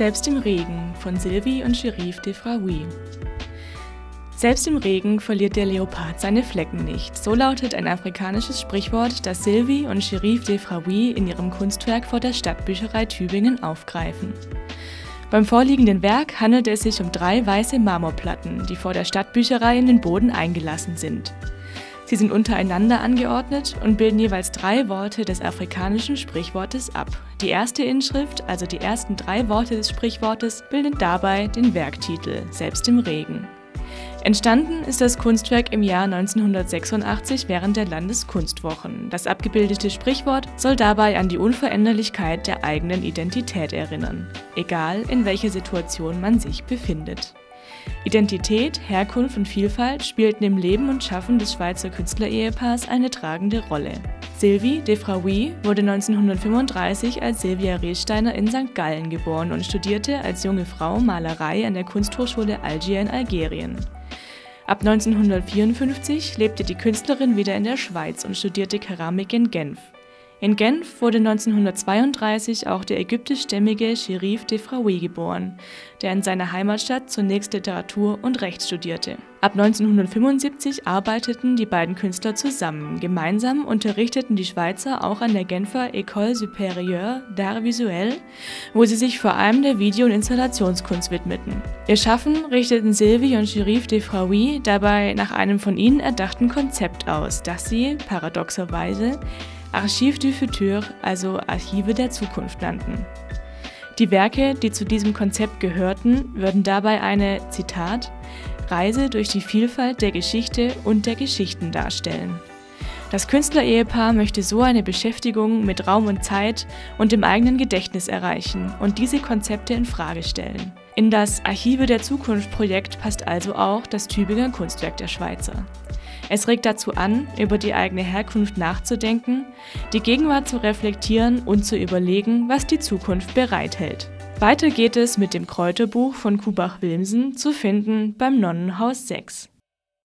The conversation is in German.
Selbst im Regen von Sylvie und Sherif de Fraoui. Selbst im Regen verliert der Leopard seine Flecken nicht. So lautet ein afrikanisches Sprichwort, das Sylvie und Sherif de Fraoui in ihrem Kunstwerk vor der Stadtbücherei Tübingen aufgreifen. Beim vorliegenden Werk handelt es sich um drei weiße Marmorplatten, die vor der Stadtbücherei in den Boden eingelassen sind. Sie sind untereinander angeordnet und bilden jeweils drei Worte des afrikanischen Sprichwortes ab. Die erste Inschrift, also die ersten drei Worte des Sprichwortes, bilden dabei den Werktitel Selbst im Regen. Entstanden ist das Kunstwerk im Jahr 1986 während der Landeskunstwochen. Das abgebildete Sprichwort soll dabei an die Unveränderlichkeit der eigenen Identität erinnern, egal in welcher Situation man sich befindet. Identität, Herkunft und Vielfalt spielten im Leben und Schaffen des Schweizer Künstlerehepaars eine tragende Rolle. Sylvie de Fraoui wurde 1935 als Silvia Rehsteiner in St. Gallen geboren und studierte als junge Frau Malerei an der Kunsthochschule Algier in Algerien. Ab 1954 lebte die Künstlerin wieder in der Schweiz und studierte Keramik in Genf. In Genf wurde 1932 auch der ägyptischstämmige Sherif de Fraoui geboren, der in seiner Heimatstadt zunächst Literatur und Recht studierte. Ab 1975 arbeiteten die beiden Künstler zusammen. Gemeinsam unterrichteten die Schweizer auch an der Genfer École supérieure d'art visuel, wo sie sich vor allem der Video- und Installationskunst widmeten. Ihr Schaffen richteten Sylvie und Sherif de Fraoui dabei nach einem von ihnen erdachten Konzept aus, das sie, paradoxerweise, Archive du Futur, also Archive der Zukunft nannten. Die Werke, die zu diesem Konzept gehörten, würden dabei eine, Zitat, Reise durch die Vielfalt der Geschichte und der Geschichten darstellen. Das Künstlerehepaar möchte so eine Beschäftigung mit Raum und Zeit und dem eigenen Gedächtnis erreichen und diese Konzepte in Frage stellen. In das Archive der Zukunft Projekt passt also auch das Tübinger Kunstwerk der Schweizer. Es regt dazu an, über die eigene Herkunft nachzudenken, die Gegenwart zu reflektieren und zu überlegen, was die Zukunft bereithält. Weiter geht es mit dem Kräuterbuch von Kubach-Wilmsen zu finden beim Nonnenhaus 6.